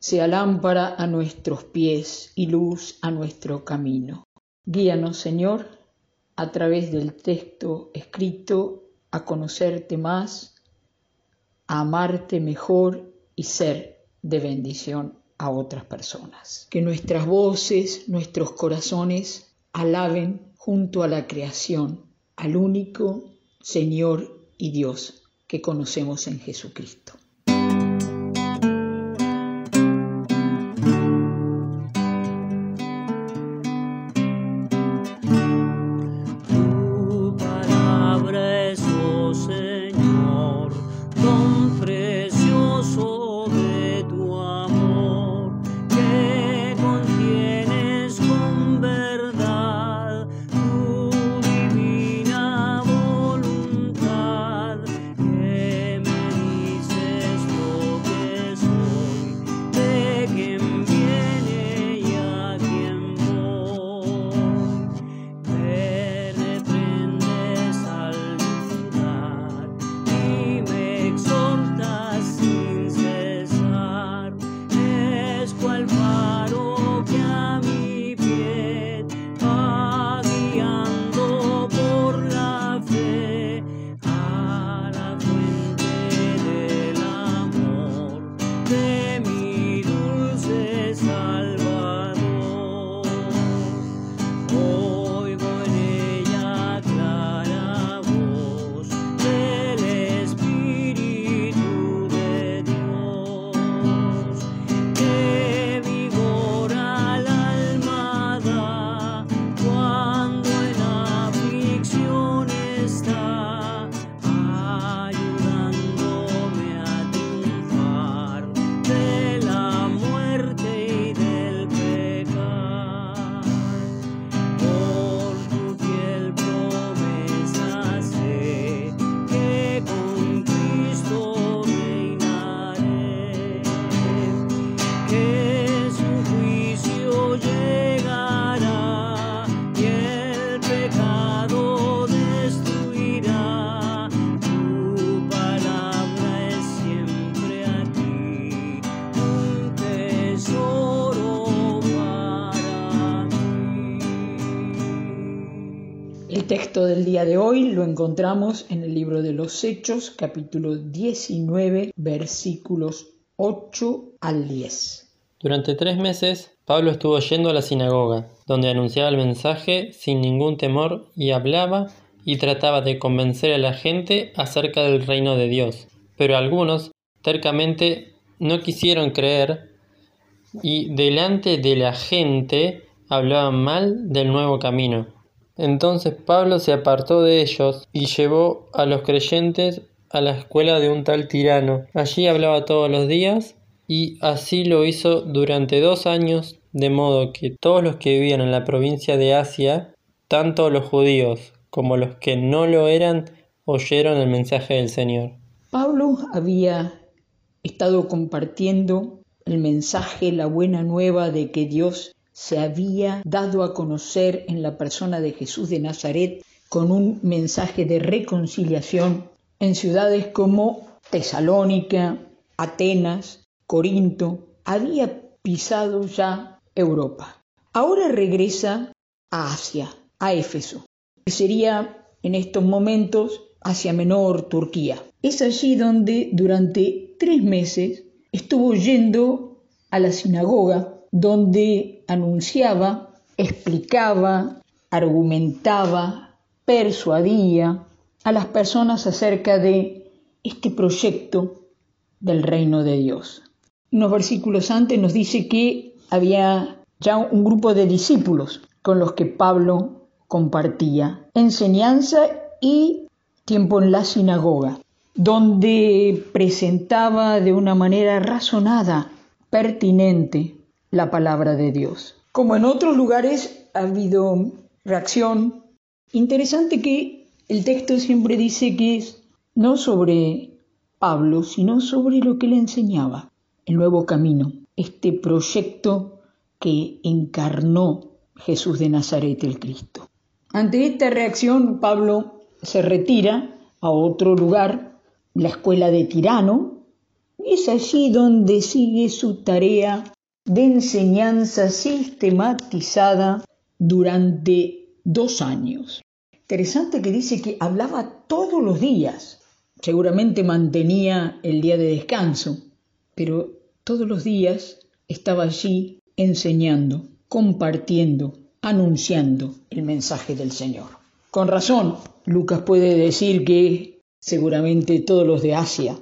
sea lámpara a nuestros pies y luz a nuestro camino. Guíanos, Señor, a través del texto escrito a conocerte más, a amarte mejor y ser de bendición a otras personas. Que nuestras voces, nuestros corazones alaben junto a la creación al único Señor y Dios que conocemos en Jesucristo. Texto del día de hoy lo encontramos en el libro de los Hechos, capítulo 19, versículos 8 al 10. Durante tres meses, Pablo estuvo yendo a la sinagoga, donde anunciaba el mensaje sin ningún temor y hablaba y trataba de convencer a la gente acerca del reino de Dios. Pero algunos, tercamente, no quisieron creer y delante de la gente hablaban mal del nuevo camino. Entonces Pablo se apartó de ellos y llevó a los creyentes a la escuela de un tal tirano. Allí hablaba todos los días y así lo hizo durante dos años, de modo que todos los que vivían en la provincia de Asia, tanto los judíos como los que no lo eran, oyeron el mensaje del Señor. Pablo había estado compartiendo el mensaje, la buena nueva de que Dios se había dado a conocer en la persona de Jesús de Nazaret con un mensaje de reconciliación en ciudades como Tesalónica, Atenas, Corinto, había pisado ya Europa. Ahora regresa a Asia, a Éfeso, que sería en estos momentos Asia Menor, Turquía. Es allí donde durante tres meses estuvo yendo a la sinagoga donde anunciaba, explicaba, argumentaba, persuadía a las personas acerca de este proyecto del reino de Dios. Unos versículos antes nos dice que había ya un grupo de discípulos con los que Pablo compartía enseñanza y tiempo en la sinagoga, donde presentaba de una manera razonada, pertinente, la palabra de Dios. Como en otros lugares ha habido reacción. Interesante que el texto siempre dice que es no sobre Pablo, sino sobre lo que le enseñaba, el nuevo camino, este proyecto que encarnó Jesús de Nazaret el Cristo. Ante esta reacción, Pablo se retira a otro lugar, la escuela de Tirano, y es allí donde sigue su tarea de enseñanza sistematizada durante dos años. Interesante que dice que hablaba todos los días. Seguramente mantenía el día de descanso, pero todos los días estaba allí enseñando, compartiendo, anunciando el mensaje del Señor. Con razón, Lucas puede decir que seguramente todos los de Asia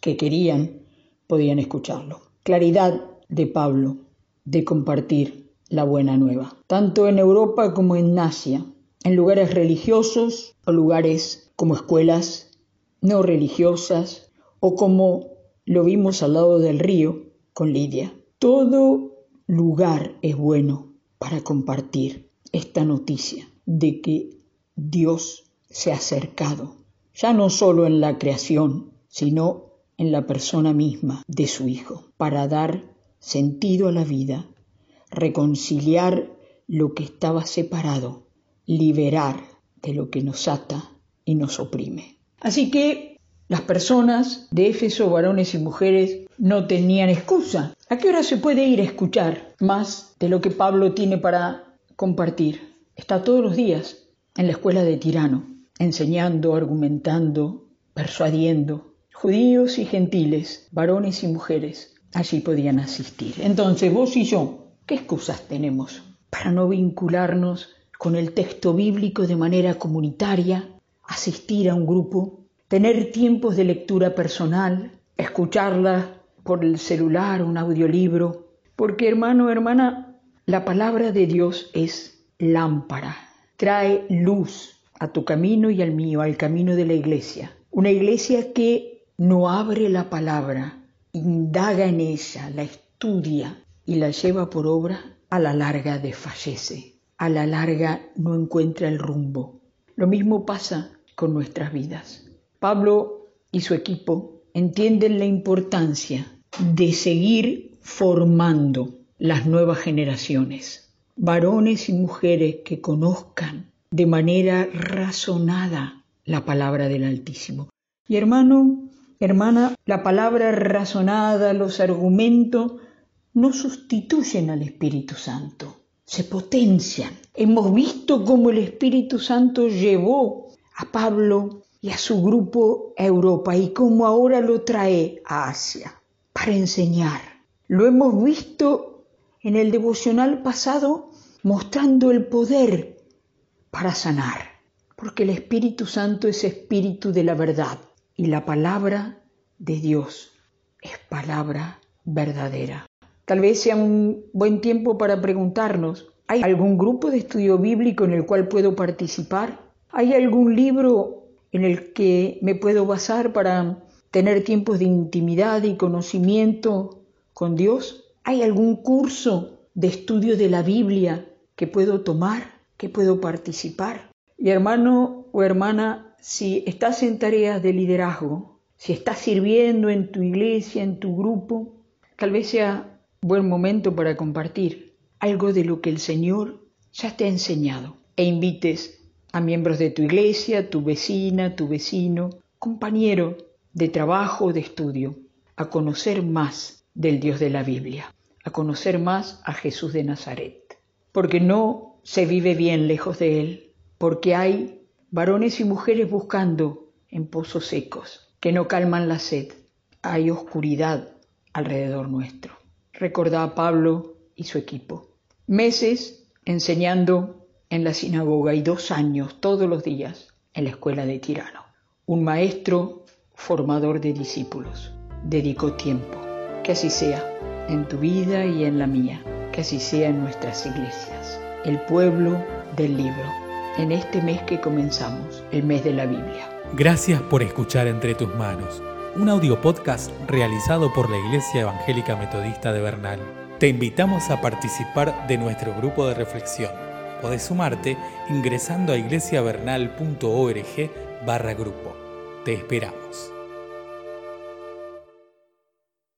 que querían podían escucharlo. Claridad de Pablo de compartir la buena nueva, tanto en Europa como en Asia, en lugares religiosos o lugares como escuelas no religiosas o como lo vimos al lado del río con Lidia. Todo lugar es bueno para compartir esta noticia de que Dios se ha acercado, ya no solo en la creación, sino en la persona misma de su Hijo, para dar sentido a la vida, reconciliar lo que estaba separado, liberar de lo que nos ata y nos oprime. Así que las personas de Éfeso, varones y mujeres, no tenían excusa. ¿A qué hora se puede ir a escuchar más de lo que Pablo tiene para compartir? Está todos los días en la escuela de Tirano, enseñando, argumentando, persuadiendo, Judíos y gentiles, varones y mujeres, allí podían asistir. Entonces, vos y yo, ¿qué excusas tenemos para no vincularnos con el texto bíblico de manera comunitaria, asistir a un grupo, tener tiempos de lectura personal, escucharla por el celular, un audiolibro? Porque hermano, hermana, la palabra de Dios es lámpara, trae luz a tu camino y al mío, al camino de la iglesia. Una iglesia que no abre la palabra, indaga en ella, la estudia y la lleva por obra, a la larga desfallece, a la larga no encuentra el rumbo. Lo mismo pasa con nuestras vidas. Pablo y su equipo entienden la importancia de seguir formando las nuevas generaciones, varones y mujeres que conozcan de manera razonada la palabra del Altísimo. Y hermano, Hermana, la palabra razonada, los argumentos, no sustituyen al Espíritu Santo, se potencian. Hemos visto cómo el Espíritu Santo llevó a Pablo y a su grupo a Europa y cómo ahora lo trae a Asia para enseñar. Lo hemos visto en el devocional pasado mostrando el poder para sanar, porque el Espíritu Santo es espíritu de la verdad y la palabra de Dios es palabra verdadera. Tal vez sea un buen tiempo para preguntarnos, ¿hay algún grupo de estudio bíblico en el cual puedo participar? ¿Hay algún libro en el que me puedo basar para tener tiempos de intimidad y conocimiento con Dios? ¿Hay algún curso de estudio de la Biblia que puedo tomar, que puedo participar? Y hermano o hermana, si estás en tareas de liderazgo, si estás sirviendo en tu iglesia, en tu grupo, tal vez sea buen momento para compartir algo de lo que el Señor ya te ha enseñado e invites a miembros de tu iglesia, tu vecina, tu vecino, compañero de trabajo, de estudio, a conocer más del Dios de la Biblia, a conocer más a Jesús de Nazaret, porque no se vive bien lejos de Él, porque hay varones y mujeres buscando en pozos secos que no calman la sed. Hay oscuridad alrededor nuestro. Recordá a Pablo y su equipo. Meses enseñando en la sinagoga y dos años todos los días en la escuela de Tirano. Un maestro formador de discípulos. Dedicó tiempo. Que así sea en tu vida y en la mía. Que así sea en nuestras iglesias. El pueblo del libro en este mes que comenzamos, el mes de la Biblia. Gracias por escuchar Entre tus manos, un audio podcast realizado por la Iglesia Evangélica Metodista de Bernal. Te invitamos a participar de nuestro grupo de reflexión. Podés sumarte ingresando a iglesiavernal.org barra grupo. Te esperamos.